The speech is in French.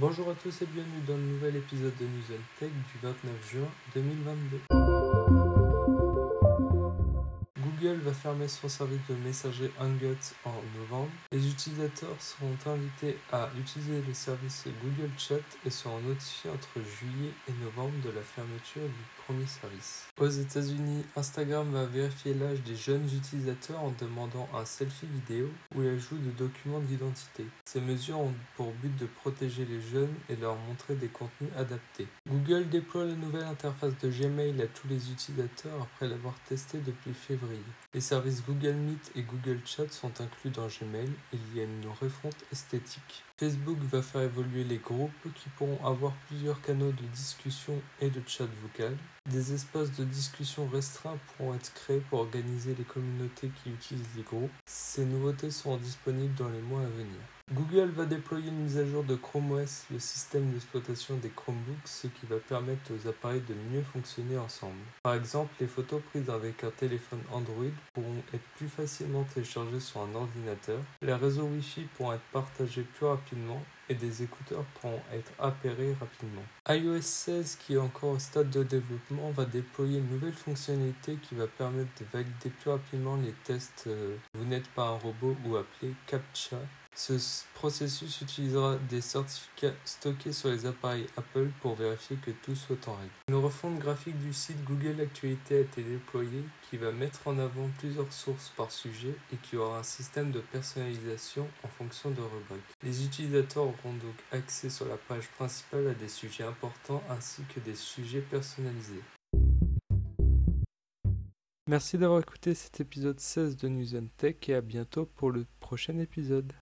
Bonjour à tous et bienvenue dans le nouvel épisode de News Tech du 29 juin 2022. Google va fermer son service de messagerie Hangouts en novembre. Les utilisateurs seront invités à utiliser le service Google Chat et seront notifiés entre juillet et novembre de la fermeture du premier service. Aux États-Unis, Instagram va vérifier l'âge des jeunes utilisateurs en demandant un selfie vidéo ou l'ajout de documents d'identité. Ces mesures ont pour but de protéger les jeunes et leur montrer des contenus adaptés. Google déploie la nouvelle interface de Gmail à tous les utilisateurs après l'avoir testé depuis février. Les services Google Meet et Google Chat sont inclus dans Gmail. Il y a une refonte esthétique. Facebook va faire évoluer les groupes qui pourront avoir plusieurs canaux de discussion et de chat vocal. Des espaces de discussion restreints pourront être créés pour organiser les communautés qui utilisent les groupes. Ces nouveautés seront disponibles dans les mois à venir. Google va déployer une mise à jour de Chrome OS, le système d'exploitation des Chromebooks, ce qui va permettre aux appareils de mieux fonctionner ensemble. Par exemple, les photos prises avec un téléphone Android pourront être plus facilement téléchargées sur un ordinateur, les réseaux Wi-Fi pourront être partagés plus rapidement et des écouteurs pourront être appairés rapidement. iOS 16, qui est encore au stade de développement, va déployer une nouvelle fonctionnalité qui va permettre de valider plus rapidement les tests euh, Vous n'êtes pas un robot ou appelé CAPTCHA ce processus utilisera des certificats stockés sur les appareils Apple pour vérifier que tout soit en règle. Une refonte graphique du site Google Actualité a été déployée qui va mettre en avant plusieurs sources par sujet et qui aura un système de personnalisation en fonction de rubriques. Les utilisateurs auront donc accès sur la page principale à des sujets importants ainsi que des sujets personnalisés. Merci d'avoir écouté cet épisode 16 de News Tech et à bientôt pour le prochain épisode.